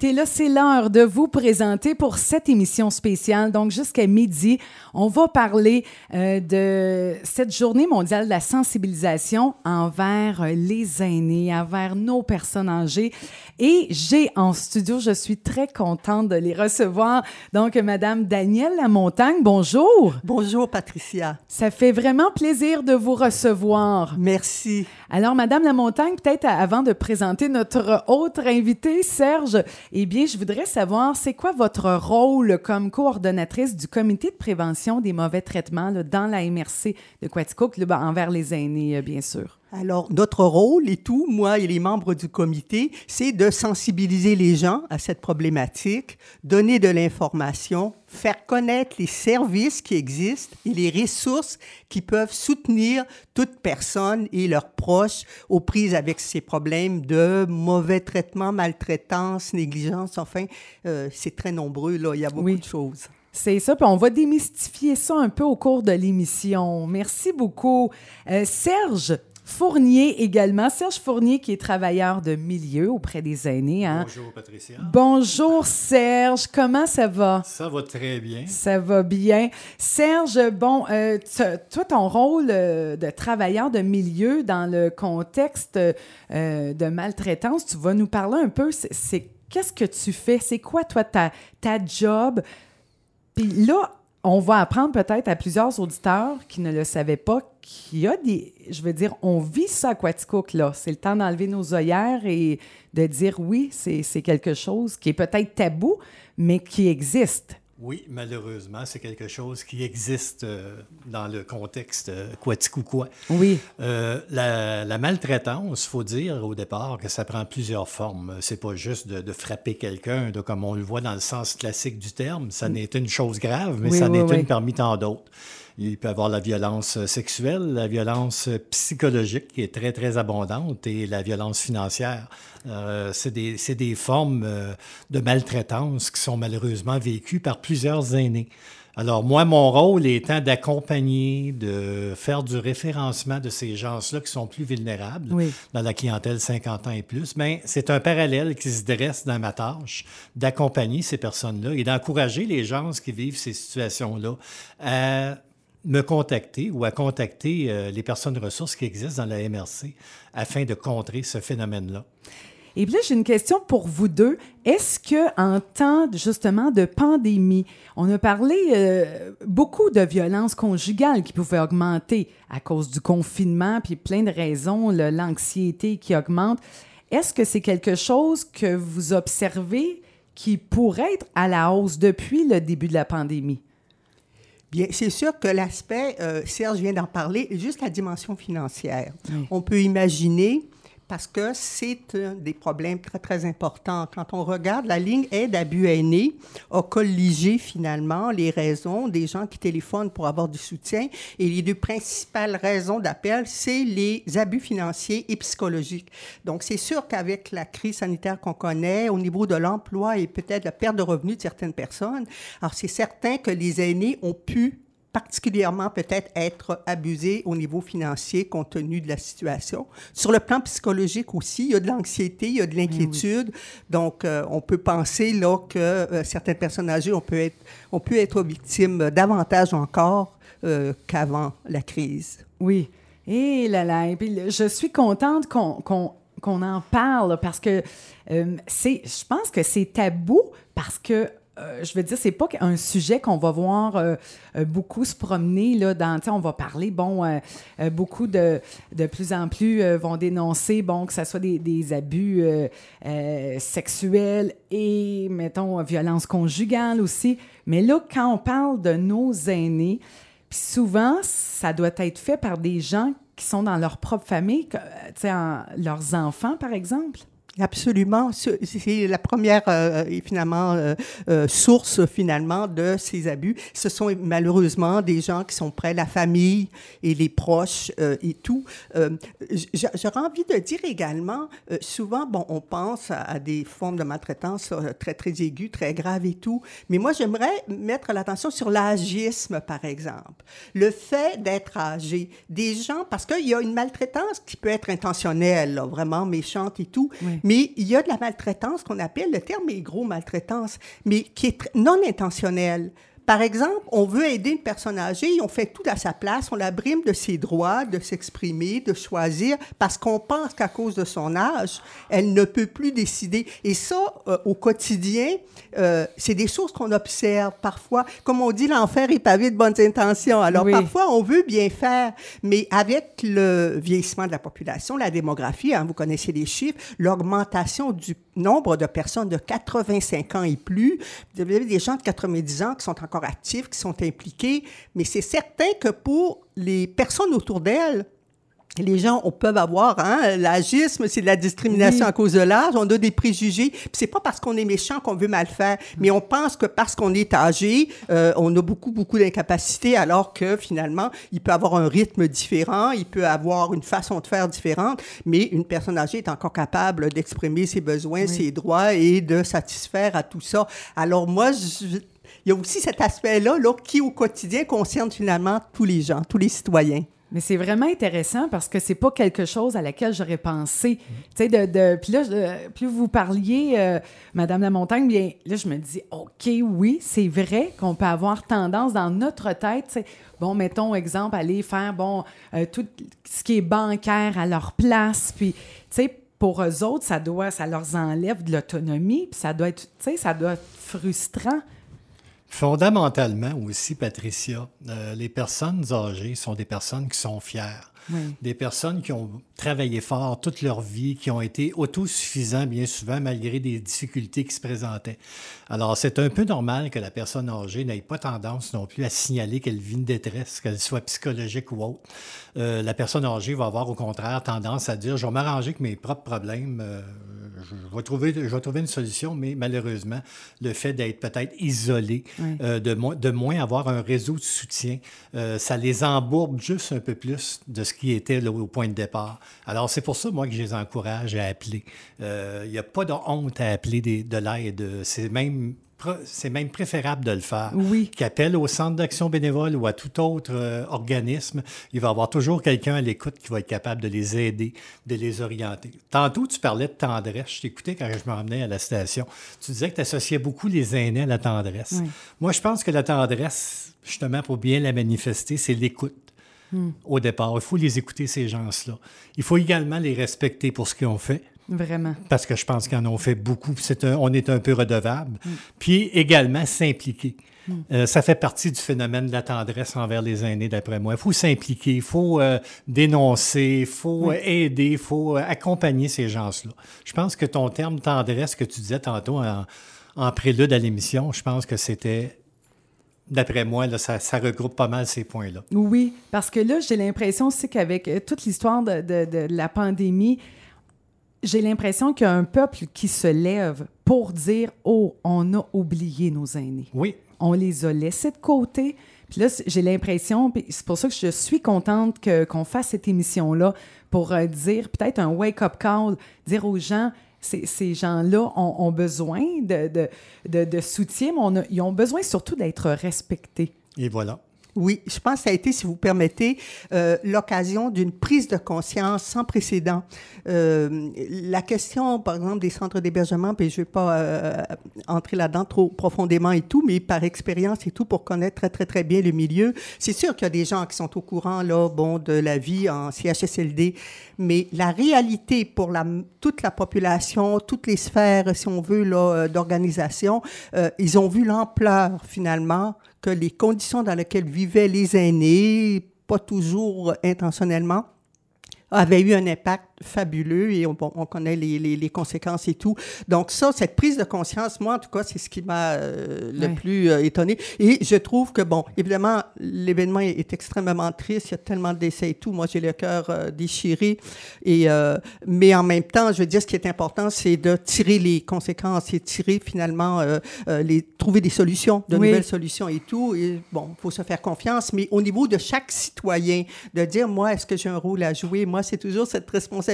Et là, c'est l'heure de vous présenter pour cette émission spéciale. Donc, jusqu'à midi, on va parler euh, de cette journée mondiale de la sensibilisation envers les aînés, envers nos personnes âgées. Et j'ai en studio, je suis très contente de les recevoir. Donc, Madame Danielle Lamontagne, bonjour. Bonjour, Patricia. Ça fait vraiment plaisir de vous recevoir. Merci. Alors, Madame Lamontagne, peut-être avant de présenter notre autre invité, Serge, eh bien, je voudrais savoir, c'est quoi votre rôle comme coordonnatrice du comité de prévention des mauvais traitements dans la MRC de Quaticook, là, envers les aînés, euh, bien sûr? Alors, notre rôle et tout, moi et les membres du comité, c'est de sensibiliser les gens à cette problématique, donner de l'information, faire connaître les services qui existent et les ressources qui peuvent soutenir toute personne et leurs proches aux prises avec ces problèmes de mauvais traitement, maltraitance, négligence. Enfin, euh, c'est très nombreux, là. Il y a beaucoup Oui. de choses. C'est ça, puis on va démystifier ça un peu au cours de l'émission. Merci beaucoup. Euh, Serge Fournier également. Serge Fournier qui est travailleur de milieu auprès des aînés. Hein? Bonjour Patricia. Bonjour Serge, comment ça va? Ça va très bien. Ça va bien. Serge, bon, euh, toi, ton rôle euh, de travailleur de milieu dans le contexte euh, de maltraitance, tu vas nous parler un peu, c'est- c'est qu'est-ce que tu fais? C'est quoi, toi, ta, ta job? Puis là, on va apprendre peut-être à plusieurs auditeurs qui ne le savaient pas qu'il y a des... Je veux dire, on vit ça à Quaticook, là. C'est le temps d'enlever nos œillères et de dire oui, c'est quelque chose qui est peut-être tabou, mais qui existe. Oui, malheureusement, c'est quelque chose qui existe euh, dans le contexte euh. Oui. Euh, la, la maltraitance, faut dire au départ que ça prend plusieurs formes. C'est pas juste de, de frapper quelqu'un, de- comme on le voit dans le sens classique du terme. Ça n'est une chose grave, mais Oui, ça oui, n'est oui. une parmi tant d'autres. Il peut y avoir la violence sexuelle, la violence psychologique qui est très, très abondante et la violence financière. Euh, c'est des, des formes euh, de maltraitance qui sont malheureusement vécues par plusieurs aînés. Alors, moi, mon rôle étant d'accompagner, de faire du référencement de ces gens-là qui sont plus vulnérables Oui. dans la clientèle 50 ans et plus, mais c'est un parallèle qui se dresse dans ma tâche d'accompagner ces personnes-là et d'encourager les gens qui vivent ces situations-là à me contacter ou à contacter euh, les personnes ressources qui existent dans la MRC afin de contrer ce phénomène-là. Et puis là, j'ai une question pour vous deux. Est-ce que en temps justement de pandémie, on a parlé euh, beaucoup de violences conjugales qui pouvaient augmenter à cause du confinement, puis plein de raisons, l'anxiété qui augmente. Est-ce que c'est quelque chose que vous observez qui pourrait être à la hausse depuis le début de la pandémie? Bien, c'est sûr que l'aspect, euh, Serge vient d'en parler, juste la dimension financière. Oui. On peut imaginer, parce que c'est un des problèmes très, très importants. Quand on regarde, la ligne aide à but aîné a colligé finalement les raisons des gens qui téléphonent pour avoir du soutien. Et les deux principales raisons d'appel, c'est les abus financiers et psychologiques. Donc, c'est sûr qu'avec la crise sanitaire qu'on connaît, au niveau de l'emploi et peut-être la perte de revenus de certaines personnes, alors c'est certain que les aînés ont pu particulièrement peut-être être abusés au niveau financier compte tenu de la situation. Sur le plan psychologique aussi, il y a de l'anxiété, il y a de l'inquiétude. Donc, euh, on peut penser là que euh, certaines personnes âgées ont pu être, ont pu être victimes davantage encore euh, qu'avant la crise. Oui. Et là là. Et puis, je suis contente qu'on qu'on- qu'on en parle parce que euh, c'est, je pense que c'est tabou parce que. Euh, je veux dire, c'est pas un sujet qu'on va voir euh, euh, beaucoup se promener là dans. On va parler, bon, beaucoup de de plus en plus vont dénoncer, bon, que ce soit des, des abus sexuels et, mettons, violence conjugale aussi. Mais là, quand on parle de nos aînés, souvent, ça doit être fait par des gens qui sont dans leur propre famille, leurs enfants, par exemple. Absolument. Ce- C'est la première, euh, et finalement, euh, euh, source, finalement, de ces abus. Ce sont malheureusement des gens qui sont près, la famille et les proches euh, et tout. Euh, J'aurais envie de dire également, euh, souvent, bon, on pense à, des formes de maltraitance euh, très, très aiguës, très graves et tout. Mais moi, j'aimerais mettre l'attention sur l'âgisme, par exemple. Le fait d'être âgé. Des gens, parce qu'il y a une maltraitance qui peut être intentionnelle, vraiment méchante et tout. Mais il y a de la maltraitance qu'on appelle, le terme est gros maltraitance, mais qui est non intentionnelle. Par exemple, on veut aider une personne âgée, on fait tout à sa place, on la brime de ses droits, de s'exprimer, de choisir, parce qu'on pense qu'à cause de son âge, elle ne peut plus décider. Et ça, euh, au quotidien, euh, c'est des choses qu'on observe parfois. Comme on dit, l'enfer est pavé de bonnes intentions. Alors parfois, on veut bien faire, mais avec le vieillissement de la population, la démographie, hein, vous connaissez les chiffres, l'augmentation du nombre de personnes de 85 ans et plus, vous avez des gens de 90 ans qui sont encore actifs, qui sont impliqués, mais c'est certain que pour les personnes autour d'elles, les gens on, peuvent avoir hein, l'agisme, c'est de la discrimination à cause de l'âge, on a des préjugés. C'est pas parce qu'on est méchant qu'on veut mal faire, mais on pense que parce qu'on est âgé, euh, on a beaucoup beaucoup d'incapacités, alors que finalement il peut avoir un rythme différent, il peut avoir une façon de faire différente, mais une personne âgée est encore capable d'exprimer ses besoins, ses droits et de satisfaire à tout ça. Alors moi, je, il y a aussi cet aspect-là là, qui, au quotidien, concerne finalement tous les gens, tous les citoyens. Mais c'est vraiment intéressant parce que c'est pas quelque chose à laquelle j'aurais pensé. Tu sais, de, de, puis là, plus vous parliez, euh, Madame la Montagne, bien là, je me dis, OK, oui, c'est vrai qu'on peut avoir tendance dans notre tête, bon, mettons exemple, aller faire, bon, euh, tout ce qui est bancaire à leur place, puis, tu sais, pour eux autres, ça doit, ça leur enlève de l'autonomie, puis ça doit être, tu sais, ça doit être frustrant. Fondamentalement aussi, Patricia, euh, les personnes âgées sont des personnes qui sont fières. Des personnes qui ont travaillé fort toute leur vie, qui ont été autosuffisants bien souvent malgré des difficultés qui se présentaient. Alors, c'est un peu normal que la personne âgée n'ait pas tendance non plus à signaler qu'elle vit une détresse, qu'elle soit psychologique ou autre. Euh, la personne âgée va avoir au contraire tendance à dire, je vais m'arranger avec mes propres problèmes, euh, je, vais trouver, je vais trouver une solution, mais malheureusement, le fait d'être peut-être isolé, euh, de, de moins avoir un réseau de soutien, ça les embourbe juste un peu plus de ce qui était au point de départ. Alors, c'est pour ça, moi, que je les encourage à appeler. Euh, il n'y a pas de honte à appeler de l'aide. C'est même c'est même préférable de le faire. Oui. Qu'appelle au centre d'action bénévole ou à tout autre euh, organisme, il va y avoir toujours quelqu'un à l'écoute qui va être capable de les aider, de les orienter. Tantôt, tu parlais de tendresse. Je t'écoutais quand je m'emmenais à la station. Tu disais que tu associais beaucoup les aînés à la tendresse. Moi, je pense que la tendresse, justement, pour bien la manifester, c'est l'écoute au départ. Il faut les écouter, ces gens-là. Il faut également les respecter pour ce qu'ils ont fait. Vraiment. Parce que je pense qu'ils en ont fait beaucoup. on est un peu redevable. Mm. Puis également s'impliquer. Mm. Euh, ça fait partie du phénomène de la tendresse envers les aînés, d'après moi. Il faut s'impliquer, il faut euh, dénoncer, il faut aider, il faut euh, accompagner ces gens-là. Je pense que ton terme tendresse que tu disais tantôt en, en prélude à l'émission, je pense que c'était D'après moi, là, ça, regroupe pas mal ces points-là. Oui, parce que là, j'ai l'impression aussi qu'avec euh, toute l'histoire de, la pandémie, j'ai l'impression qu'il y a un peuple qui se lève pour dire Oh, on a oublié nos aînés. Oui. On les a laissés de côté. Puis là, j'ai l'impression, c'est pour ça que je suis contente qu'on fasse cette émission-là pour euh, dire peut-être un wake-up call, dire aux gens ces, gens-là ont, besoin de, soutien, mais ils ont besoin surtout d'être respectés. Et voilà. Oui, je pense que ça a été, si vous permettez, euh, l'occasion d'une prise de conscience sans précédent. Euh, la question, par exemple, des centres d'hébergement, puis je ne vais pas euh, entrer là-dedans trop profondément et tout, mais par expérience et tout, pour connaître très, très, très bien le milieu, c'est sûr qu'il y a des gens qui sont au courant, là, bon, de la vie en CHSLD, mais la réalité pour la, toute la population, toutes les sphères, si on veut, d'organisation, ils ont vu l'ampleur, finalement, que les conditions dans lesquelles vivaient les aînés, pas toujours intentionnellement, avaient eu un impact fabuleux et on, on connaît les, les, les, conséquences et tout. Donc ça, cette prise de conscience, moi en tout cas, c'est ce qui m'a euh, le plus euh, étonné. Et je trouve que, bon, évidemment, l'événement est, extrêmement triste, il y a tellement de décès et tout. Moi, j'ai le cœur euh, déchiré. Et, mais en même temps, je veux dire, ce qui est important, c'est de tirer les conséquences et tirer finalement, les, trouver des solutions, de nouvelles solutions et tout. Et bon, il faut se faire confiance, mais au niveau de chaque citoyen, de dire, moi, est-ce que j'ai un rôle à jouer? Moi, c'est toujours cette responsabilité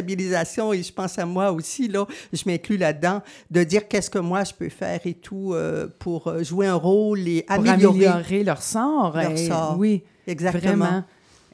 et je pense à moi aussi, là, je m'inclus là-dedans, de dire qu'est-ce que moi je peux faire et tout euh, pour euh, jouer un rôle et améliorer, leur sort. Leur sort. Oui, exactement.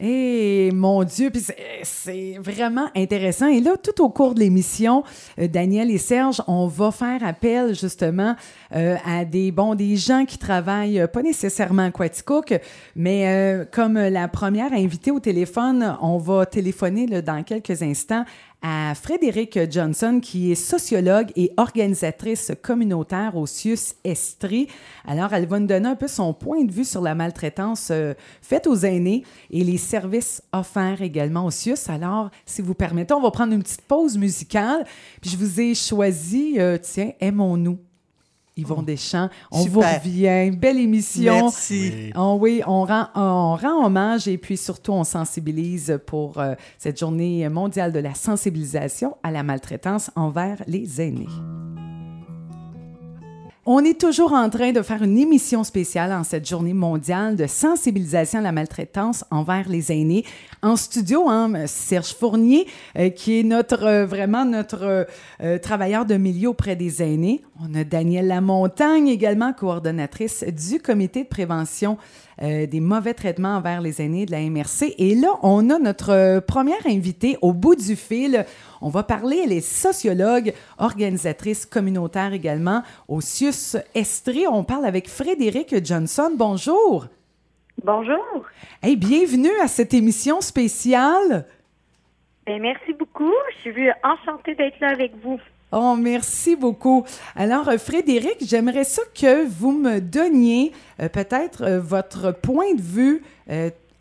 Et mon Dieu, puis c'est vraiment intéressant. Et là, tout au cours de l'émission, euh, Daniel et Serge, on va faire appel justement euh, à des bons des gens qui travaillent euh, pas nécessairement à Quaticook, mais comme la première invitée au téléphone, on va téléphoner dans quelques instants à Frédéric Johnson, qui est sociologue et organisatrice communautaire au CIUS Estrie. Alors, elle va nous donner un peu son point de vue sur la maltraitance euh, faite aux aînés et les services offerts également au CIUS. Alors, si vous permettez, on va prendre une petite pause musicale. Puis je vous ai choisi, euh, tiens, Aimons-nous Yvon Deschamps. On vous revient. Belle émission. Merci. Oh, oui, on rend, on rend hommage et puis surtout, on sensibilise pour euh, cette journée mondiale de la sensibilisation à la maltraitance envers les aînés. On est toujours en train de faire une émission spéciale en cette journée mondiale de sensibilisation à la maltraitance envers les aînés. En studio, hein, Serge Fournier, euh, qui est notre euh, vraiment notre euh, travailleur de milieu auprès des aînés. On a Danielle Lamontagne, également coordonnatrice du comité de prévention des mauvais traitements envers les aînés de la MRC. Et là, on a notre première invitée au bout du fil. On va parler, elle est sociologue, organisatrice communautaire également au CIUS Estrie. On parle avec Frédéric Johnson. Bonjour. Bonjour. Hey, bienvenue à cette émission spéciale. Ben, merci beaucoup. Je suis enchantée d'être là avec vous. Oh, merci beaucoup. Alors, euh, Frédéric, j'aimerais ça que vous me donniez euh, peut-être euh, votre point de vue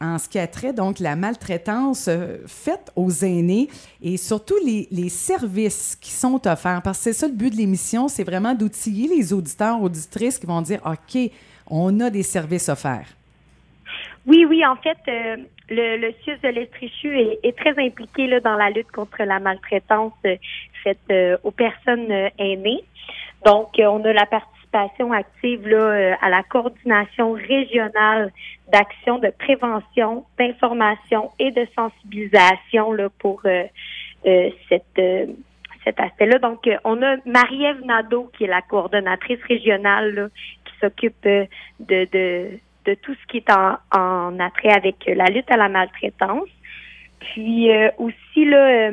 en ce qui a trait donc la maltraitance faite aux aînés et surtout les, services qui sont offerts. Parce que c'est ça le but de l'émission, c'est vraiment d'outiller les auditeurs, auditrices qui vont dire OK, on a des services offerts. Oui, oui, en fait, le, le CIUS de l'Estrichu est, très impliqué là, dans la lutte contre la maltraitance faite aux personnes aînées. Donc, on a la participation active euh, à la coordination régionale d'action de prévention, d'information et de sensibilisation pour euh, euh, cette, cet aspect-là. Donc, on a Marie-Ève Nadeau, qui est la coordonnatrice régionale, qui s'occupe de, tout ce qui est en, en attrait avec la lutte à la maltraitance. Puis aussi, là,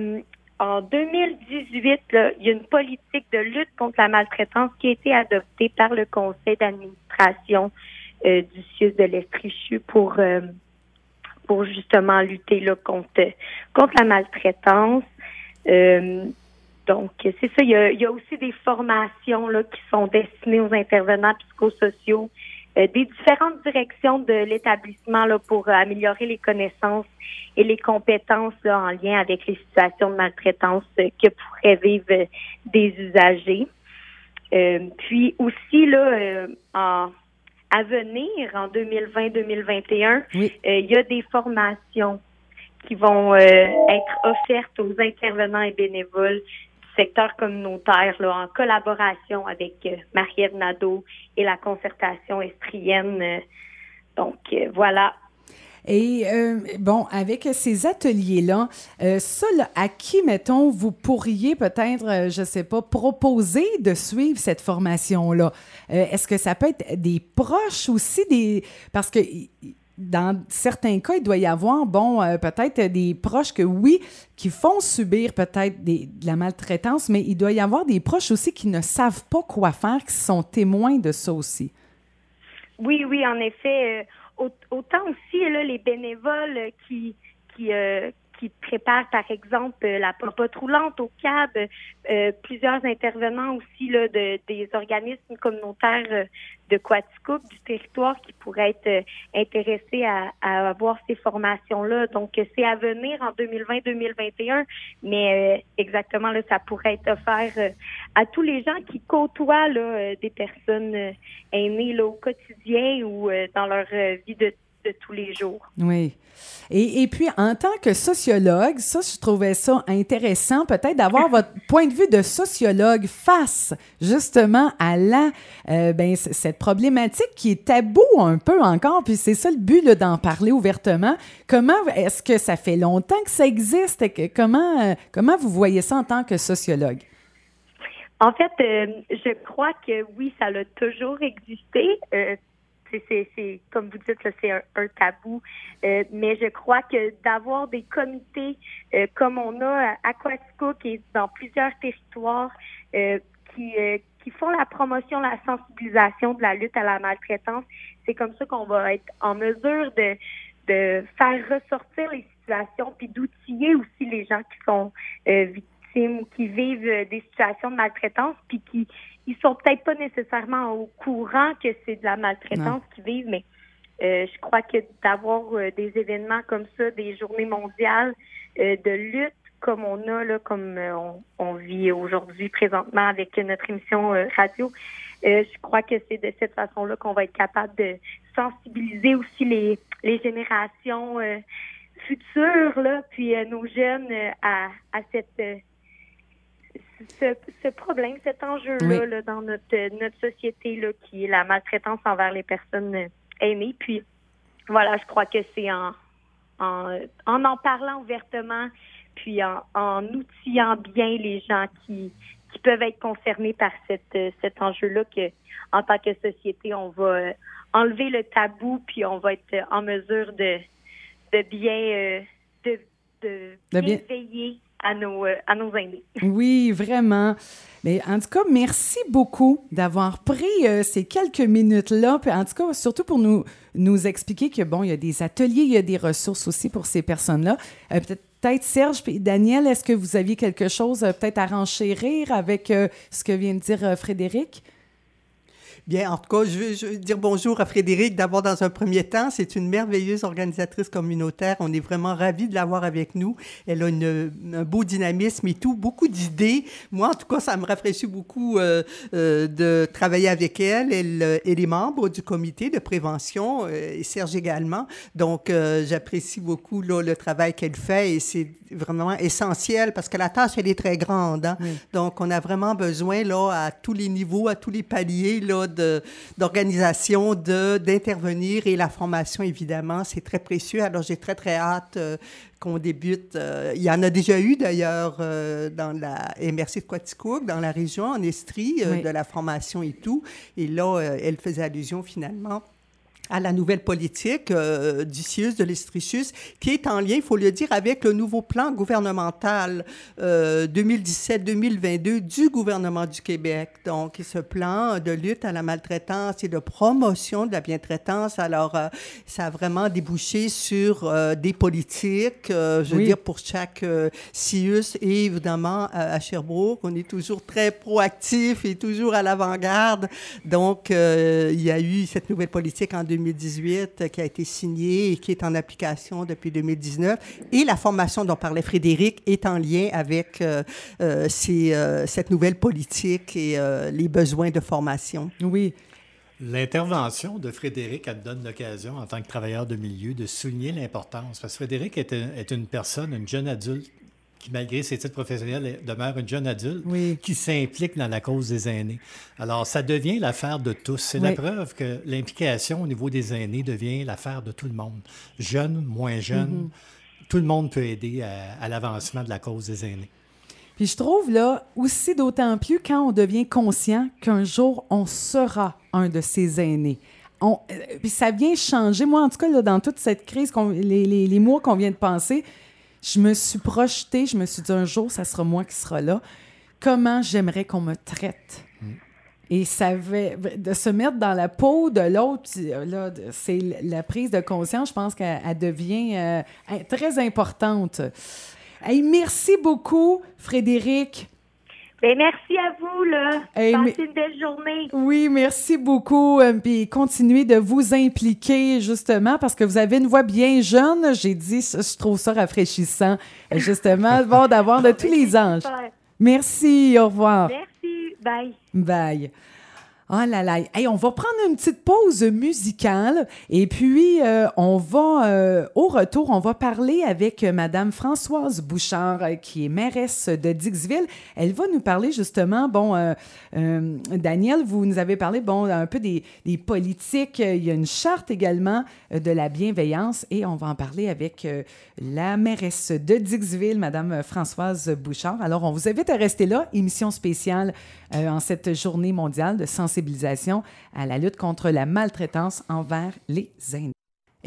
en 2018, il y a une politique de lutte contre la maltraitance qui a été adoptée par le conseil d'administration euh, du CIUS de l'Estrichu pour euh, pour justement lutter là, contre contre la maltraitance. Euh, donc, c'est ça. Il y, a, il y, a, aussi des formations là, qui sont destinées aux intervenants psychosociaux des différentes directions de l'établissement là, pour euh, améliorer les connaissances et les compétences là, en lien avec les situations de maltraitance euh, que pourraient vivre des usagers. puis aussi, là, en, à venir, en 2020-2021, il y a des formations qui vont être offertes aux intervenants et bénévoles secteur communautaire là, en collaboration avec euh, Marie-Ève Nadeau et la concertation estrienne. Euh, donc, euh, voilà. Et bon, avec ces ateliers-là, ça, à qui, mettons, vous pourriez peut-être, je ne sais pas, proposer de suivre cette formation-là? Est-ce que ça peut être des proches aussi, des parce que dans certains cas, il doit y avoir, bon, euh, peut-être des proches que oui, qui font subir peut-être de la maltraitance, mais il doit y avoir des proches aussi qui ne savent pas quoi faire, qui sont témoins de ça aussi. Oui, oui, en effet. Euh, autant aussi, là, les bénévoles qui, qui, euh, qui préparent, par exemple, la popote roulante au CAB, euh, plusieurs intervenants aussi là, de, des organismes communautaires euh, de Quaticook, du territoire, qui pourraient être euh, intéressés à, à, avoir ces formations-là. Donc, c'est à venir en 2020-2021, mais exactement, là, ça pourrait être offert à tous les gens qui côtoient là, des personnes aînées là, au quotidien ou dans leur vie de de tous les jours. Oui. Et, et, puis, en tant que sociologue, ça, je trouvais ça intéressant, peut-être d'avoir votre point de vue de sociologue face justement à la, euh, ben, cette problématique qui est tabou un peu encore, puis c'est ça le but d'en parler ouvertement. Comment est-ce que ça fait longtemps que ça existe? Comment, euh, comment vous voyez ça en tant que sociologue? En fait, euh, je crois que oui, ça a toujours existé c'est comme vous dites, c'est un, tabou. Euh, mais je crois que d'avoir des comités euh, comme on a à Quatico, qui est dans plusieurs territoires, euh, qui, qui font la promotion, la sensibilisation de la lutte à la maltraitance, c'est comme ça qu'on va être en mesure de, de faire ressortir les situations, puis d'outiller aussi les gens qui sont victimes ou qui vivent des situations de maltraitance, puis qui ils sont peut-être pas nécessairement au courant que c'est de la maltraitance qu'ils vivent, mais euh, je crois que d'avoir euh, des événements comme ça, des journées mondiales euh, de lutte comme on a là, comme on, vit aujourd'hui présentement avec notre émission radio, je crois que c'est de cette façon-là qu'on va être capable de sensibiliser aussi les, les générations futures, là, puis nos jeunes à, à cette ce, problème, cet enjeu-là dans notre, notre société là, qui est la maltraitance envers les personnes aimées. Puis voilà, je crois que c'est en, en, en, parlant ouvertement, puis en, en outillant bien les gens qui, qui peuvent être concernés par cette, cet enjeu-là que en tant que société, on va enlever le tabou, puis on va être en mesure de, de bien, euh, de, de, bien veiller à nos, euh, à nos aînés. Oui, vraiment. Mais en tout cas, merci beaucoup d'avoir pris euh, ces quelques minutes-là. En tout cas, surtout pour nous, nous expliquer que, bon, il y a des ateliers, il y a des ressources aussi pour ces personnes-là. Euh, peut-être peut Serge et Daniel, est-ce que vous aviez quelque chose peut-être à renchérir avec ce que vient de dire Frédéric? Bien, en tout cas, je veux, dire bonjour à Frédéric d'abord dans un premier temps. C'est une merveilleuse organisatrice communautaire. On est vraiment ravis de l'avoir avec nous. Elle a une, un beau dynamisme et tout, beaucoup d'idées. Moi, en tout cas, ça me rafraîchit beaucoup euh, euh, de travailler avec elle. Elle euh, et les membres du comité de prévention et Serge également. Donc, j'apprécie beaucoup là, le travail qu'elle fait et c'est vraiment essentiel parce que la tâche, elle est très grande. Hein. Donc, on a vraiment besoin là, à tous les niveaux, à tous les paliers là, d'organisation de, d'intervenir et la formation, évidemment, c'est très précieux. Alors, j'ai très, très hâte euh, qu'on débute. Euh, il y en a déjà eu, d'ailleurs, euh, dans la MRC de Quaticook, dans la région, en Estrie, de la formation et tout. Et là, elle faisait allusion, finalement, à la nouvelle politique euh, du CIUS de l'Estrichus, qui est en lien, il faut le dire, avec le nouveau plan gouvernemental 2017-2022 euh, du gouvernement du Québec. Donc, ce plan de lutte à la maltraitance et de promotion de la bientraitance, alors, euh, ça a vraiment débouché sur des politiques, je veux dire, pour chaque CIUS et évidemment à Sherbrooke, on est toujours très proactif et toujours à l'avant-garde. Donc, il y a eu cette nouvelle politique en 2017 2018 euh, qui a été signé et qui est en application depuis 2019. Et la formation dont parlait Frédéric est en lien avec euh, euh, cette nouvelle politique et les besoins de formation. Oui. L'intervention de Frédéric, elle donne l'occasion, en tant que travailleur de milieu, de souligner l'importance. Parce que Frédéric est, est une personne, une jeune adulte qui, malgré ses titres professionnels, demeure une jeune adulte qui s'implique dans la cause des aînés. Alors, ça devient l'affaire de tous. C'est la preuve que l'implication au niveau des aînés devient l'affaire de tout le monde. Jeunes, moins jeunes, mm-hmm. tout le monde peut aider à, l'avancement de la cause des aînés. Puis je trouve là aussi d'autant plus quand on devient conscient qu'un jour on sera un de ces aînés. On, euh, puis ça vient changer. Moi, en tout cas, là, dans toute cette crise, les, les, les mois qu'on vient de passer, je me suis projetée, je me suis dit un jour, ça sera moi qui sera là. Comment j'aimerais qu'on me traite? Mm. Et ça de se mettre dans la peau de l'autre, là, c'est la prise de conscience, je pense qu'elle devient euh, très importante. Hey, merci beaucoup, Frédéric. Merci à vous, là. Passez une belle journée. Oui, merci beaucoup. Euh, puis continuez de vous impliquer, justement, parce que vous avez une voix bien jeune. J'ai dit, je trouve ça rafraîchissant, justement, bon, d'avoir de tous les anges. Merci, au revoir. Merci, bye. Bye. Oh là là. Hey, on va prendre une petite pause musicale et puis euh, on va, euh, au retour, on va parler avec Madame Françoise Bouchard, euh, qui est mairesse de Dixville. Elle va nous parler justement, bon, Daniel, vous nous avez parlé, bon, un peu des, des, politiques. Il y a une charte également de la bienveillance et on va en parler avec la mairesse de Dixville, Madame Françoise Bouchard. Alors, on vous invite à rester là, émission spéciale en cette journée mondiale de sensibilisation à la lutte contre la maltraitance envers les aînés.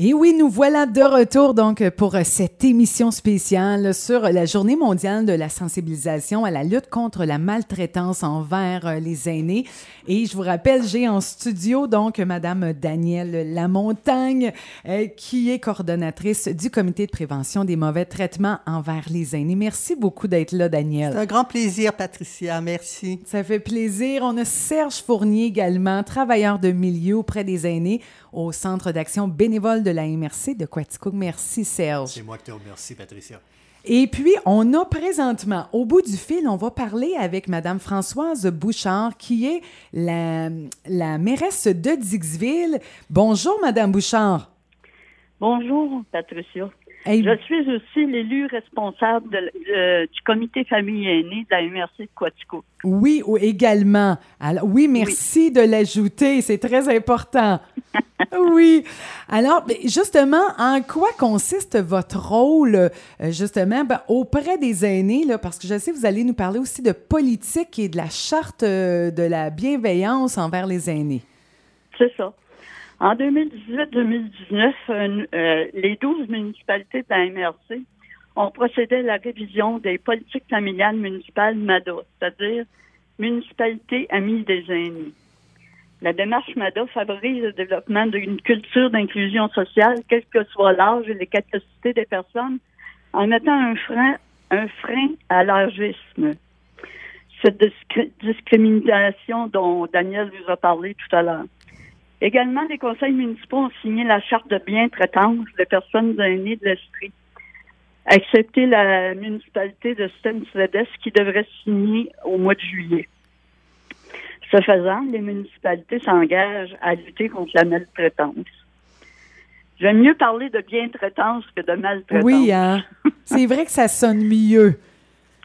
Et oui, nous voilà de retour donc pour cette émission spéciale sur la Journée mondiale de la sensibilisation à la lutte contre la maltraitance envers les aînés. Et je vous rappelle, j'ai en studio donc Madame Danielle Lamontagne, euh, qui est coordonnatrice du Comité de prévention des mauvais traitements envers les aînés. Merci beaucoup d'être là, Danielle. C'est un grand plaisir, Patricia. Merci. Ça fait plaisir. On a Serge Fournier également, travailleur de milieu auprès des aînés au Centre d'action bénévole de la MRC de Quaticook. Merci, Serge. C'est moi qui te remercie, Patricia. Et puis, on a présentement, au bout du fil, on va parler avec Mme Françoise Bouchard, qui est la, la mairesse de Dixville. Bonjour, Mme Bouchard. Bonjour, Patricia. Je suis aussi l'élu responsable du comité famille aînée de la MRC de Quatico. Oui, également. Alors, oui, merci de l'ajouter, c'est très important. oui. Alors, ben, justement, en quoi consiste votre rôle, euh, justement, ben, auprès des aînés, là, parce que je sais que vous allez nous parler aussi de politique et de la charte euh, de la bienveillance envers les aînés. C'est ça. En 2018-2019, euh, les 12 municipalités de la MRC ont procédé à la révision des politiques familiales municipales MADA, c'est-à-dire municipalité amie des aînés. La démarche MADA favorise le développement d'une culture d'inclusion sociale, quel que soit l'âge et les capacités des personnes, en mettant un frein, un frein à l'âgisme. Cette discrimination dont Daniel vous a parlé tout à l'heure. Également, les conseils municipaux ont signé la charte de bien-traitance des personnes aînées de l'esprit, excepté la municipalité de Stensvedes qui devrait signer au mois de juillet. Ce faisant, les municipalités s'engagent à lutter contre la maltraitance. J'aime mieux parler de bien-traitance que de maltraitance. Oui, hein? c'est vrai que ça sonne mieux.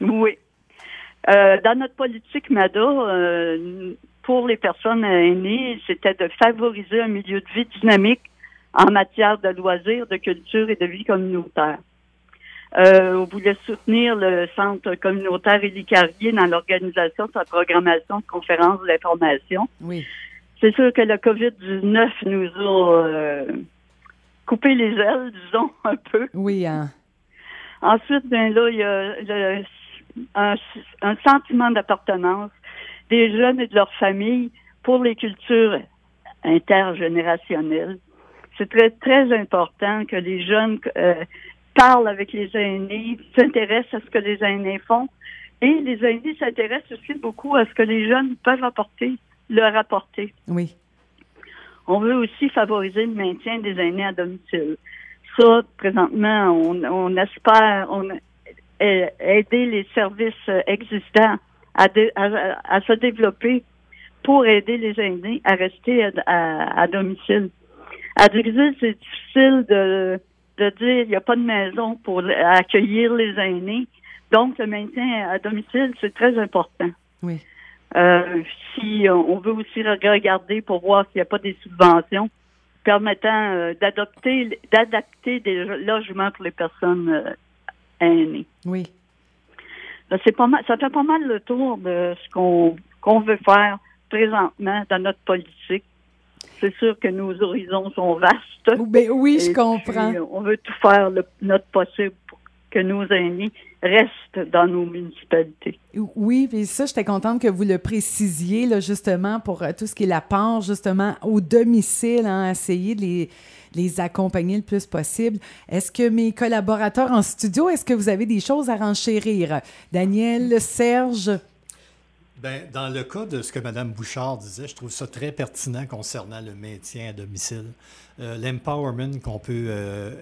Oui. Euh, dans notre politique MADA, euh, pour les personnes aînées, c'était de favoriser un milieu de vie dynamique en matière de loisirs, de culture et de vie communautaire. Euh, on voulait soutenir le centre communautaire Élie dans l'organisation de sa programmation de conférences d'information. Oui. C'est sûr que le COVID-19 nous a euh, coupé les ailes, disons, un peu. Oui. Hein. Ensuite, ben là, il y a un, un sentiment d'appartenance des jeunes et de leurs familles pour les cultures intergénérationnelles. C'est très, très important que les jeunes euh, parlent avec les aînés, s'intéressent à ce que les aînés font. Et les aînés s'intéressent aussi beaucoup à ce que les jeunes peuvent apporter, leur apporter. Oui. On veut aussi favoriser le maintien des aînés à domicile. Ça, présentement, on, on espère on, aider les services existants à, à, se développer pour aider les aînés à rester à, domicile. À domicile, c'est difficile de, de dire il n'y a pas de maison pour accueillir les aînés. Donc, le maintien à domicile, c'est très important. Oui. Euh, si on veut aussi regarder pour voir s'il n'y a pas des subventions permettant euh, d'adopter, d'adapter des logements pour les personnes euh, aînées. Oui. Ben, c'est pas mal, ça fait pas mal le tour de ce qu'on veut faire présentement dans notre politique. C'est sûr que nos horizons sont vastes. Ben oui, je comprends. on veut tout faire le, notre possible pour que nos aînés restent dans nos municipalités. Oui, puis ça, j'étais contente que vous le précisiez, là, justement, pour euh, tout ce qui est la part, justement, au domicile, hein, essayer de les les accompagner le plus possible. Est-ce que mes collaborateurs en studio, est-ce que vous avez des choses à renchérir? Daniel, Serge? Bien, dans le cas de ce que Mme Bouchard disait, je trouve ça très pertinent concernant le maintien à domicile. Euh, l'empowerment qu'on peut euh,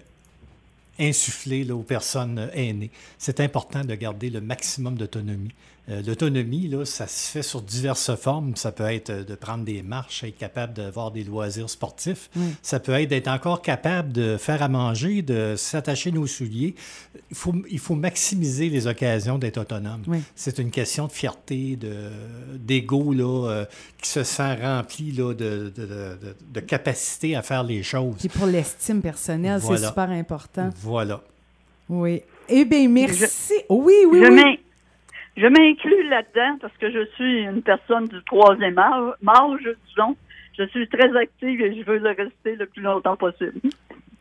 insuffler aux personnes aînées. C'est important de garder le maximum d'autonomie. Euh, l'autonomie, là, ça se fait sur diverses formes. Ça peut être de prendre des marches, être capable d'avoir des loisirs sportifs. Ça peut être d'être encore capable de faire à manger, de s'attacher nos souliers. Il faut, il faut maximiser les occasions d'être autonome. C'est une question de fierté, d'ego, là, euh, qui se sent rempli là, de, de, de, capacité à faire les choses. Et pour l'estime personnelle, c'est super important. Voilà. Oui. Eh bien, merci. oui, oui, je oui. Je m'inclus là-dedans parce que je suis une personne du troisième âge, disons. Je suis très active et je veux le rester le plus longtemps possible.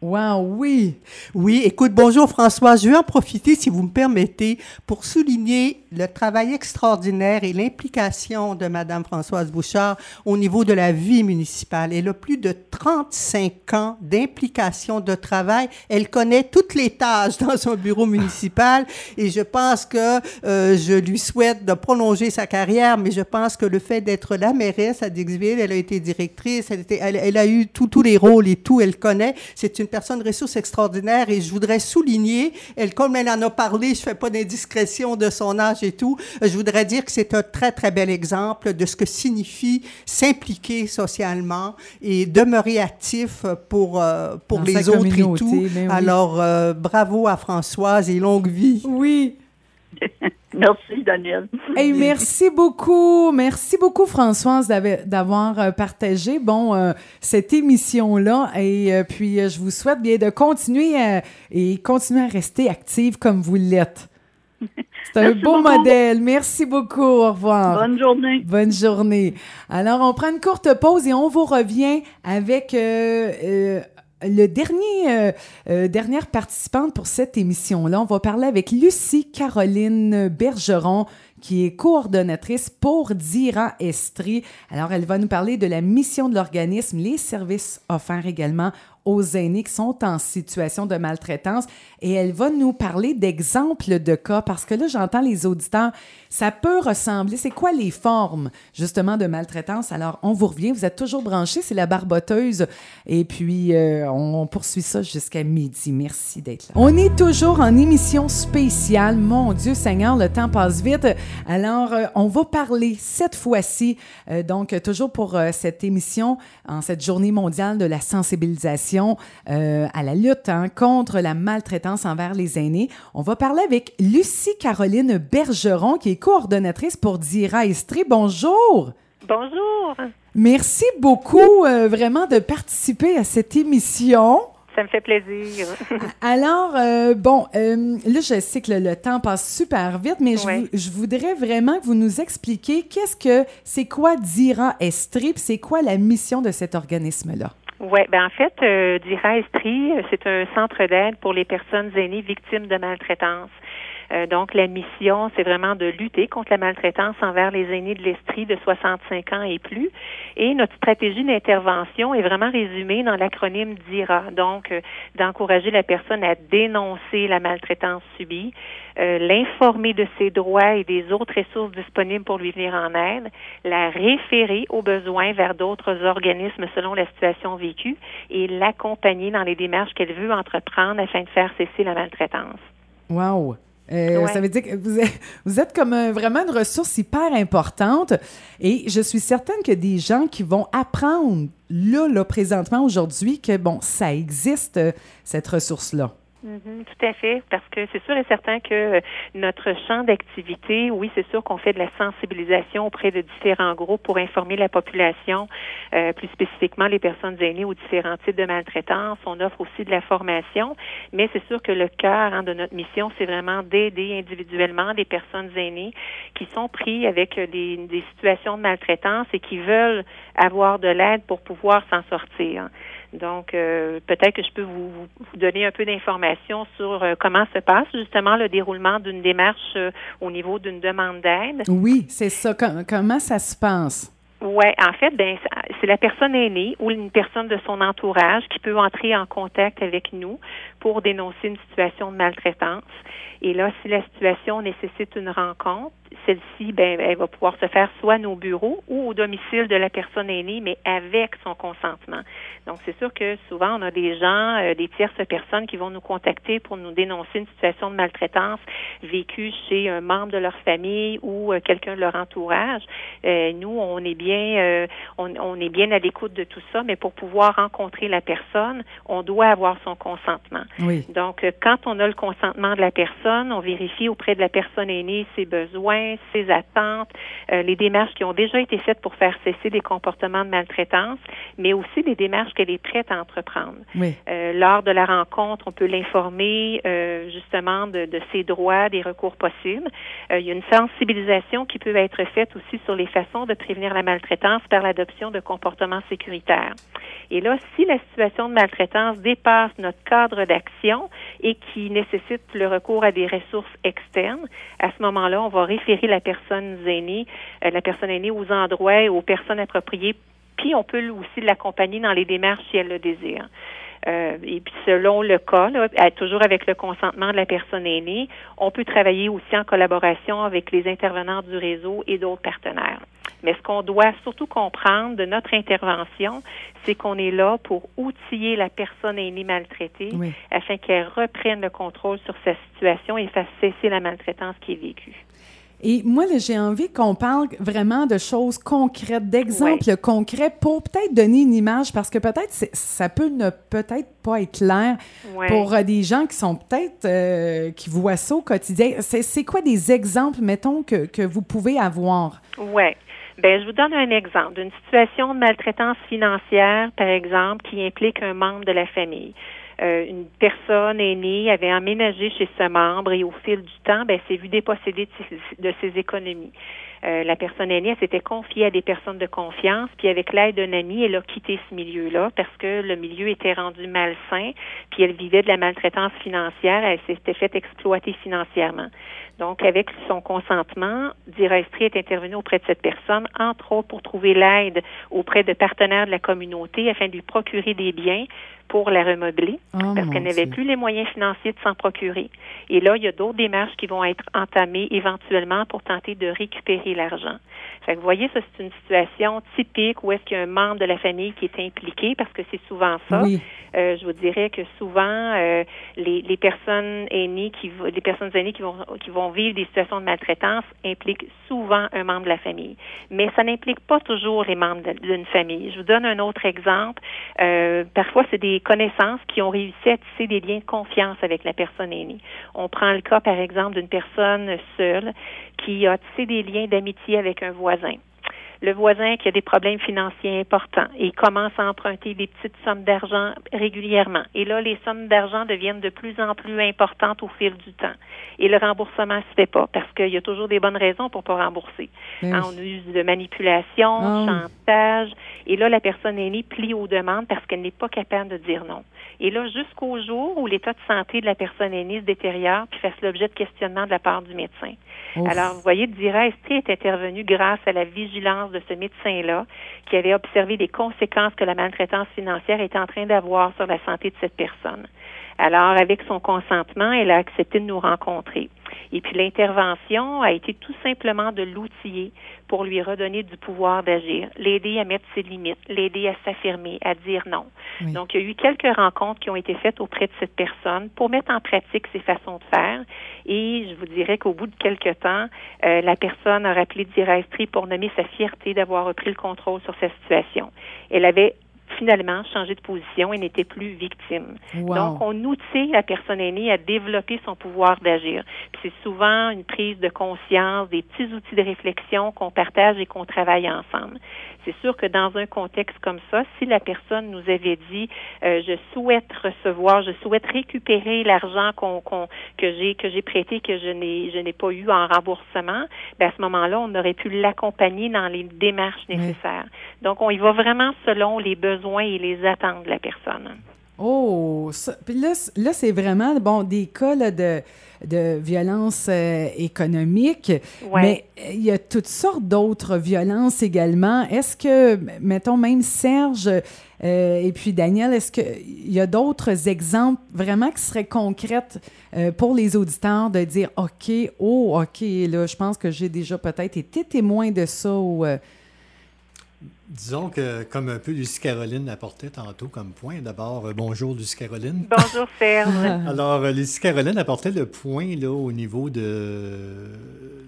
Wow, oui. Oui, écoute, bonjour François. Je vais en profiter, si vous me permettez, pour souligner le travail extraordinaire et l'implication de Madame Françoise Bouchard au niveau de la vie municipale. Elle a plus de 35 ans d'implication de travail. Elle connaît toutes les tâches dans son bureau municipal et je pense que euh, je lui souhaite de prolonger sa carrière, mais je pense que le fait d'être la mairesse à Dixville, elle a été directrice, elle, a eu tous les rôles et tout, elle connaît. C'est personne ressource extraordinaire et je voudrais souligner, elle, comme elle en a parlé, je fais pas d'indiscrétion de son âge et tout, je voudrais dire que c'est un très, très bel exemple de ce que signifie s'impliquer socialement et demeurer actif pour, euh, pour les autres et tout. Ben Alors, euh, bravo à Françoise et longue vie. Oui. Merci, Daniel. Hey, merci beaucoup. Merci beaucoup, Françoise, d'avoir euh, partagé bon, euh, cette émission-là. Et euh, puis, je vous souhaite bien de continuer et continuer à rester active comme vous l'êtes. C'est un beau modèle. Merci beaucoup. Au revoir. Bonne journée. Bonne journée. Alors, on prend une courte pause et on vous revient avec le dernier, euh, euh, dernière participante pour cette émission-là, on va parler avec Lucie Caroline Bergeron, qui est coordonnatrice pour Dira Estrie. Alors, elle va nous parler de la mission de l'organisme, les services offerts également aux aînés qui sont en situation de maltraitance et elle va nous parler d'exemples de cas parce que là, j'entends les auditeurs, ça peut ressembler, c'est quoi les formes justement de maltraitance? Alors, on vous revient, vous êtes toujours branchés, c'est la barboteuse et puis euh, on poursuit ça jusqu'à midi. Merci d'être là. On est toujours en émission spéciale, mon Dieu Seigneur, le temps passe vite. Alors, euh, on va parler cette fois-ci, euh, donc toujours pour cette émission, en cette journée mondiale de la sensibilisation à la lutte hein, contre la maltraitance envers les aînés. On va parler avec Lucie Caroline Bergeron, qui est coordonnatrice pour Dira Estré. Bonjour. Bonjour. Merci beaucoup euh, vraiment de participer à cette émission. Ça me fait plaisir. Alors, euh, bon, là, je sais que le, temps passe super vite, mais je, je, voudrais vraiment que vous nous expliquiez qu'est-ce que c'est quoi Dira Estrip, c'est quoi la mission de cet organisme-là? Oui, ben en fait, euh, DIRA Estrie, euh, c'est un centre d'aide pour les personnes aînées victimes de maltraitance. Euh, donc, la mission, c'est vraiment de lutter contre la maltraitance envers les aînés de l'Estrie de 65 ans et plus. Et notre stratégie d'intervention est vraiment résumée dans l'acronyme DIRA. Donc, euh, d'encourager la personne à dénoncer la maltraitance subie, euh, l'informer de ses droits et des autres ressources disponibles pour lui venir en aide, la référer aux besoins vers d'autres organismes selon la situation vécue et l'accompagner dans les démarches qu'elle veut entreprendre afin de faire cesser la maltraitance. Wow! Euh, ça veut dire que vous êtes, vous êtes comme vraiment une ressource hyper importante. Et je suis certaine que des gens qui vont apprendre là, là présentement, aujourd'hui, que bon, ça existe, cette ressource-là. Mhm, tout à fait, parce que c'est sûr et certain que notre champ d'activité, oui, c'est sûr qu'on fait de la sensibilisation auprès de différents groupes pour informer la population, euh, plus spécifiquement les personnes aînées aux différents types de maltraitance. On offre aussi de la formation, mais c'est sûr que le cœur hein, de notre mission, c'est vraiment d'aider individuellement les personnes aînées qui sont pris avec des, des situations de maltraitance et qui veulent avoir de l'aide pour pouvoir s'en sortir. Donc, euh, peut-être que je peux vous, vous donner un peu d'informations sur euh, comment se passe justement le déroulement d'une démarche euh, au niveau d'une demande d'aide. Oui, c'est ça. comment ça se passe? Oui, en fait, ben, c'est la personne aînée ou une personne de son entourage qui peut entrer en contact avec nous pour dénoncer une situation de maltraitance. Et là, si la situation nécessite une rencontre, celle-ci, ben, elle va pouvoir se faire soit à nos bureaux ou au domicile de la personne aînée, mais avec son consentement. Donc, c'est sûr que souvent, on a des gens, euh, des tierces personnes qui vont nous contacter pour nous dénoncer une situation de maltraitance vécue chez un membre de leur famille ou euh, quelqu'un de leur entourage. Euh, nous, on est bien, on, on, est bien à l'écoute de tout ça, mais pour pouvoir rencontrer la personne, on doit avoir son consentement. Oui. Donc, quand on a le consentement de la personne, on vérifie auprès de la personne aînée ses besoins, ses attentes, euh, les démarches qui ont déjà été faites pour faire cesser des comportements de maltraitance, mais aussi des démarches qu'elle est prête à entreprendre. Oui. Euh, lors de la rencontre, on peut l'informer euh, justement de, de, ses droits, des recours possibles. Euh, il y a une sensibilisation qui peut être faite aussi sur les façons de prévenir la maltraitance par l'adoption de comportements sécuritaires. Et là, si la situation de maltraitance dépasse notre cadre d'action et qui nécessite le recours à des ressources externes, à ce moment-là, on va référer la personne aînée, euh, aînée aux endroits et aux personnes appropriées puis on peut aussi l'accompagner dans les démarches si elle le désire. Euh, et puis selon le cas, là, toujours avec le consentement de la personne aînée, on peut travailler aussi en collaboration avec les intervenants du réseau et d'autres partenaires. Mais ce qu'on doit surtout comprendre de notre intervention, c'est qu'on est là pour outiller la personne aînée maltraitée Oui. afin qu'elle reprenne le contrôle sur sa situation et fasse cesser la maltraitance qui est vécue. Et moi, j'ai envie qu'on parle vraiment de choses concrètes, d'exemples concrets pour peut-être donner une image, parce que peut-être ça peut ne peut-être pas être clair Ouais. pour euh, des gens qui sont peut-être euh, qui voient ça au quotidien. C'est quoi des exemples, mettons, que, que vous pouvez avoir? Oui. Ben, je vous donne un exemple d'une situation de maltraitance financière, par exemple, qui implique un membre de la famille. Euh, une personne aînée avait emménagé chez ce membre et au fil du temps, ben, s'est vu déposséder de ses, économies. Euh, la personne aînée, elle s'était confiée à des personnes de confiance, puis avec l'aide d'un ami, elle a quitté ce milieu-là parce que le milieu était rendu malsain, puis elle vivait de la maltraitance financière, elle s'était fait exploiter financièrement. Donc, avec son consentement, Direstri est intervenu auprès de cette personne, entre autres pour trouver l'aide auprès de partenaires de la communauté afin de lui procurer des biens pour la remeubler Oh, parce qu'elle n'avait plus les moyens financiers de s'en procurer. Et là, il y a d'autres démarches qui vont être entamées éventuellement pour tenter de récupérer l'argent. Fait que vous voyez, ça, c'est une situation typique où est-ce qu'il y a un membre de la famille qui est impliqué parce que c'est souvent ça. Oui. Euh, je vous dirais que souvent euh, les, les personnes aînées qui les personnes aînées qui vont qui vont vivre des situations de maltraitance impliquent souvent un membre de la famille, mais ça n'implique pas toujours les membres d'une famille. Je vous donne un autre exemple. Euh, parfois, c'est des connaissances qui ont réussi à tisser des liens de confiance avec la personne aînée. On prend le cas, par exemple, d'une personne seule qui a tissé des liens d'amitié avec un voisin le voisin qui a des problèmes financiers importants et il commence à emprunter des petites sommes d'argent régulièrement. Et là, les sommes d'argent deviennent de plus en plus importantes au fil du temps. Et le remboursement ne se fait pas parce qu'il y a toujours des bonnes raisons pour pas rembourser. Ben Hein, on use de manipulation, de oui. chantage. Et là, la personne aînée plie aux demandes parce qu'elle n'est pas capable de dire non. Et là, jusqu'au jour où l'état de santé de la personne aînée se détériore puis fasse l'objet de questionnements de la part du médecin. Alors, vous voyez, Dira Estrie est intervenue grâce à la vigilance de ce médecin-là qui avait observé les conséquences que la maltraitance financière était en train d'avoir sur la santé de cette personne. Alors, avec son consentement, elle a accepté de nous rencontrer. Et puis, l'intervention a été tout simplement de l'outiller pour lui redonner du pouvoir d'agir, l'aider à mettre ses limites, l'aider à s'affirmer, à dire non. Oui. Donc, il y a eu quelques rencontres qui ont été faites auprès de cette personne pour mettre en pratique ses façons de faire. Et je vous dirais qu'au bout de quelques temps, euh, la personne a rappelé Direstri pour nommer sa fierté d'avoir repris le contrôle sur sa situation. Elle avait finalement changé de position et n'était plus victime. Wow. Donc, on outille la personne aînée à développer son pouvoir d'agir. C'est souvent une prise de conscience, des petits outils de réflexion qu'on partage et qu'on travaille ensemble. C'est sûr que dans un contexte comme ça, si la personne nous avait dit euh, je souhaite recevoir, je souhaite récupérer l'argent qu'on, qu'on- que j'ai que j'ai prêté que je n'ai je n'ai pas eu en remboursement, ben à ce moment-là, on aurait pu l'accompagner dans les démarches Oui. nécessaires. Donc on y va vraiment selon les besoins et les attentes de la personne. Oh, ça- puis là, là c'est vraiment bon, des cas là, de, de violence euh, économique, Ouais. mais il y a toutes sortes d'autres violences également. Est-ce que, mettons même Serge euh, et puis Daniel, est-ce qu'il y a d'autres exemples vraiment qui seraient concrètes euh, pour les auditeurs de dire, OK, oh, OK, là, je pense que j'ai déjà peut-être été témoin de ça ou... Disons que, comme un peu Lucie Caroline apportait tantôt comme point, d'abord, euh, bonjour Lucie Caroline. Bonjour Serge. Alors, euh, Lucie Caroline apportait le point là, au niveau de,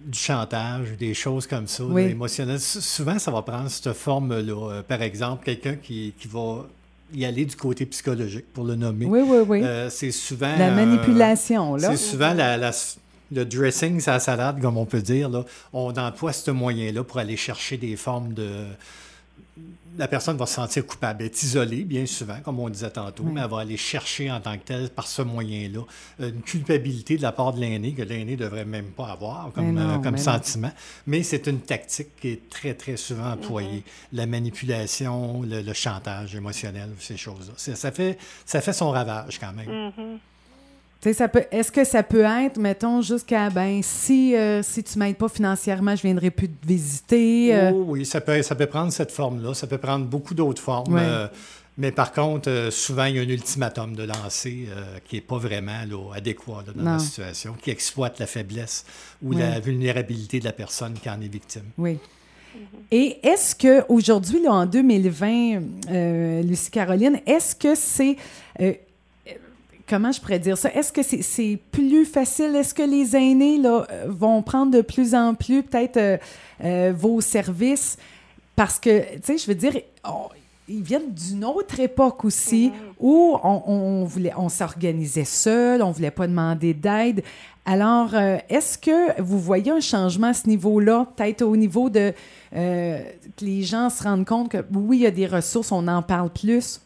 du chantage, des choses comme ça, Oui. là, émotionnelles. Souvent, ça va prendre cette forme-là. Euh, par exemple, quelqu'un qui, qui va y aller du côté psychologique, pour le nommer. oui, oui, oui. Euh, c'est souvent... La euh, manipulation, là. c'est souvent la, la- le dressing sa salade, comme on peut dire, là, on emploie ce moyen-là pour aller chercher des formes de, la personne va se sentir coupable. Elle est isolée, bien souvent, comme on disait tantôt, mais elle va aller chercher en tant que telle, par ce moyen-là, une culpabilité de la part de l'aîné que l'aîné ne devrait même pas avoir comme, euh, comme sentiment. Mais c'est une tactique qui est très, très souvent employée. Mm-hmm. La manipulation, le, chantage émotionnel, ces choses-là. Ça fait, ça fait son ravage quand même. Mm-hmm ça peut, est-ce que ça peut être, mettons, jusqu'à, ben, si, euh, si tu m'aides pas financièrement, je viendrai plus te visiter? Euh? Oh, oui, ça peut, ça peut prendre cette forme-là. Ça peut prendre beaucoup d'autres formes. Euh, mais par contre, souvent, il y a un ultimatum de lancer qui n'est pas vraiment adéquat dans la situation, qui exploite la faiblesse ou la vulnérabilité de la personne qui en est victime. Oui. Et est-ce que aujourd'hui, en 2020, Lucie Caroline, est-ce que c'est comment je pourrais dire ça? Est-ce que c'est plus facile? Est-ce que les aînés là, euh, vont prendre de plus en plus peut-être euh, euh, vos services? Parce que, tu sais, je veux dire, ils viennent d'une autre époque aussi mm-hmm. où on, voulait, on s'organisait seul, on ne voulait pas demander d'aide. Alors, est-ce que vous voyez un changement à ce niveau-là, peut-être au niveau de que les gens se rendent compte que oui, il y a des ressources, on en parle plus?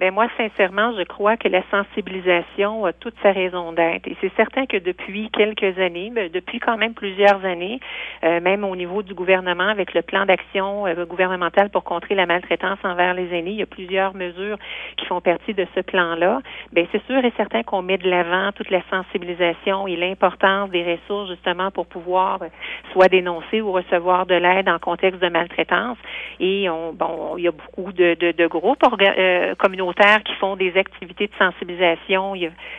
Bien, moi, sincèrement, je crois que la sensibilisation a toute sa raison d'être. Et c'est certain que depuis quelques années, ben, depuis quand même plusieurs années, euh, même au niveau du gouvernement, avec le plan d'action euh, gouvernemental pour contrer la maltraitance envers les aînés, il y a plusieurs mesures qui font partie de ce plan-là. Bien, c'est sûr et certain qu'on met de l'avant toute la sensibilisation et l'importance des ressources justement pour pouvoir soit dénoncer ou recevoir de l'aide en contexte de maltraitance. Et on, bon, il y a beaucoup de, de, de groupes euh, communautaires qui font des activités de sensibilisation.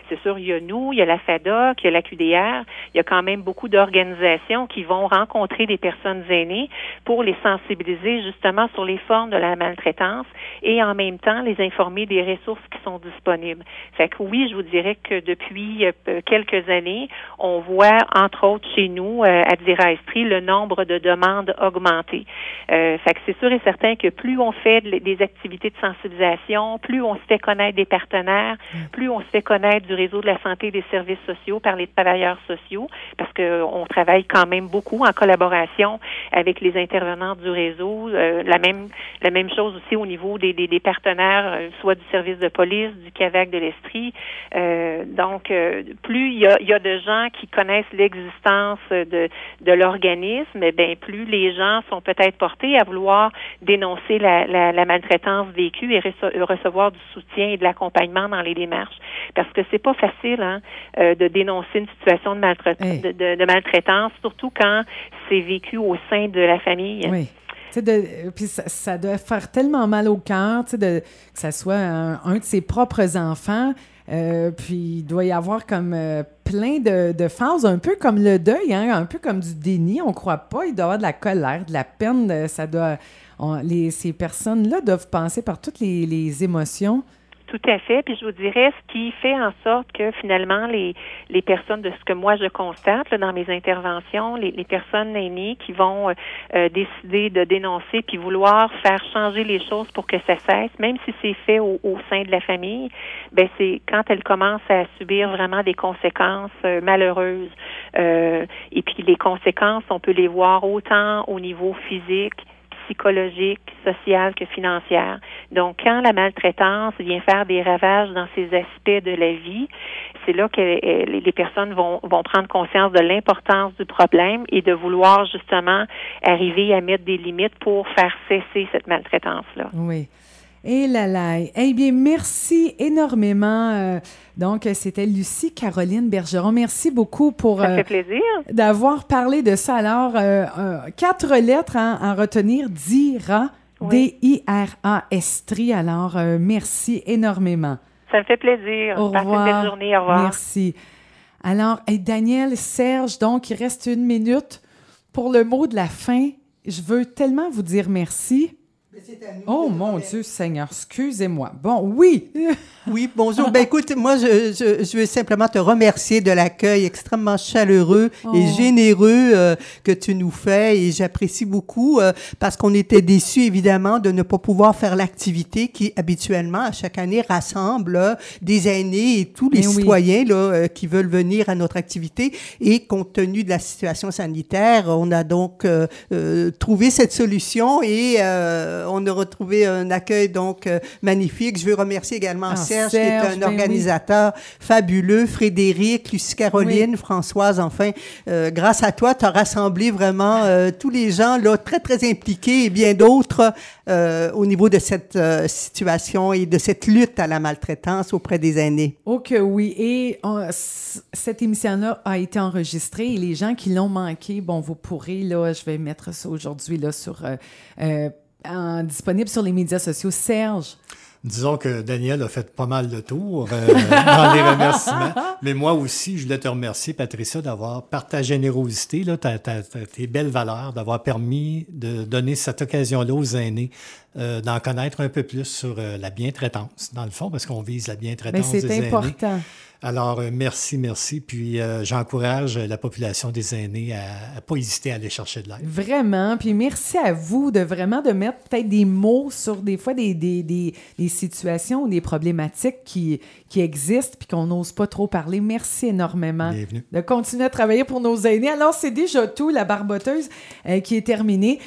C'est sûr, il y a nous, il y a la FADOC, il y a la QDR. Il y a quand même beaucoup d'organisations qui vont rencontrer des personnes aînées pour les sensibiliser justement sur les formes de la maltraitance et en même temps les informer des ressources qui sont disponibles. Fait que oui, je vous dirais que depuis euh, quelques années, on voit entre autres chez nous euh, à Dira Estrie le nombre de demandes augmenter. Euh, fait que c'est sûr et certain que plus on fait des activités de sensibilisation, plus on se fait connaître des partenaires, plus on se fait connaître du réseau de la santé et des services sociaux par les travailleurs sociaux, parce qu'on travaille quand même beaucoup en collaboration avec les intervenants du réseau. Euh, la même la même chose aussi au niveau des, des, partenaires, euh, soit du service de police, du CAVAC de l'Estrie. Euh, donc, plus il y, a, il y a de gens qui connaissent l'existence de, de l'organisme, eh bien plus les gens sont peut-être portés à vouloir dénoncer la, la, la maltraitance vécue et recevoir du soutien et de l'accompagnement dans les démarches. Parce que c'est pas facile hein, euh, de dénoncer une situation de, de, maltraitance, surtout quand c'est vécu au sein de la famille. Oui. De, puis ça, doit faire tellement mal au cœur, que ça soit un, de ses propres enfants. Euh, puis il doit y avoir comme euh, plein de, de, phases, un peu comme le deuil, hein, un peu comme du déni. On croit pas. Il doit y avoir de la colère, de la peine. Ça doit ces personnes-là doivent passer par toutes les, émotions. Tout à fait. Puis je vous dirais ce qui fait en sorte que finalement les, les personnes, de ce que moi je constate dans mes interventions, les, personnes aînées qui vont euh, euh, décider de dénoncer puis vouloir faire changer les choses pour que ça cesse, même si c'est fait au, sein de la famille, ben c'est quand elles commencent à subir vraiment des conséquences euh, malheureuses. et puis les conséquences, on peut les voir autant au niveau physique psychologique, sociale que financière. Donc, quand la maltraitance vient faire des ravages dans ces aspects de la vie, c'est là que euh, les personnes vont, vont prendre conscience de l'importance du problème et de vouloir justement arriver à mettre des limites pour faire cesser cette maltraitance-là. Oui. Et là là. Eh bien, merci énormément. Euh, donc, c'était Lucie Caroline Bergeron. Merci beaucoup pour euh, plaisir. d'avoir parlé de ça. Alors, euh, quatre lettres à en retenir. DIRA, D-I-R-A, Estrie. Alors, merci énormément. Ça me fait plaisir. Au revoir. Une belle journée. Au revoir. Merci. Alors, Daniel, Serge, donc, il reste une minute pour le mot de la fin. Je veux tellement vous dire merci Oh mon Dieu Seigneur, excusez-moi. Bon, oui. oui, bonjour. Ben écoute, moi, je, je, je, veux simplement te remercier de l'accueil extrêmement chaleureux et oh. généreux euh, que tu nous fais et j'apprécie beaucoup euh, parce qu'on était déçus, évidemment, de ne pas pouvoir faire l'activité qui, habituellement, à chaque année, rassemble des aînés et tous les eh citoyens là, euh, qui veulent venir à notre activité. Et compte tenu de la situation sanitaire, on a donc trouvé cette solution et euh, on a retrouvé un accueil donc euh, magnifique. Je veux remercier également ah, Serge, qui est un ben organisateur fabuleux, Frédéric, Lucie Caroline, Françoise. Enfin, euh, grâce à toi, tu as rassemblé vraiment tous les gens là très très impliqués et bien d'autres au niveau de cette situation et de cette lutte à la maltraitance auprès des aînés. Ok, oui. Et cette émission-là a été enregistrée et les gens qui l'ont manqué, bon, vous pourrez là, je vais mettre ça aujourd'hui là sur disponible sur les médias sociaux. Serge? Disons que Daniel a fait pas mal de tours euh, dans les remerciements. Mais moi aussi, je voulais te remercier, Patricia, d'avoir, par ta générosité, là, tes belles valeurs, d'avoir permis de donner cette occasion-là aux aînés euh, d'en connaître un peu plus sur euh, la bientraitance, dans le fond, parce qu'on vise la bientraitance des aînés. C'est important. Alors, euh, merci, merci. Puis, euh, j'encourage la population des aînés à ne pas hésiter à aller chercher de l'aide. Vraiment. Puis, merci à vous de vraiment de mettre peut-être des mots sur des fois des, des, des, des situations ou des problématiques qui, qui existent puis qu'on n'ose pas trop parler. Merci énormément Bienvenue. de continuer à travailler pour nos aînés. Alors, c'est déjà tout, la barboteuse euh, qui est terminée.